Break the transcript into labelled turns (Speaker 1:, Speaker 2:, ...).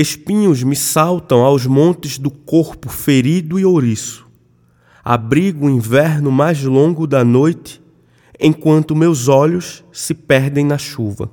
Speaker 1: Espinhos me saltam aos montes do corpo ferido e ouriço. Abrigo o inverno mais longo da noite, enquanto meus olhos se perdem na chuva.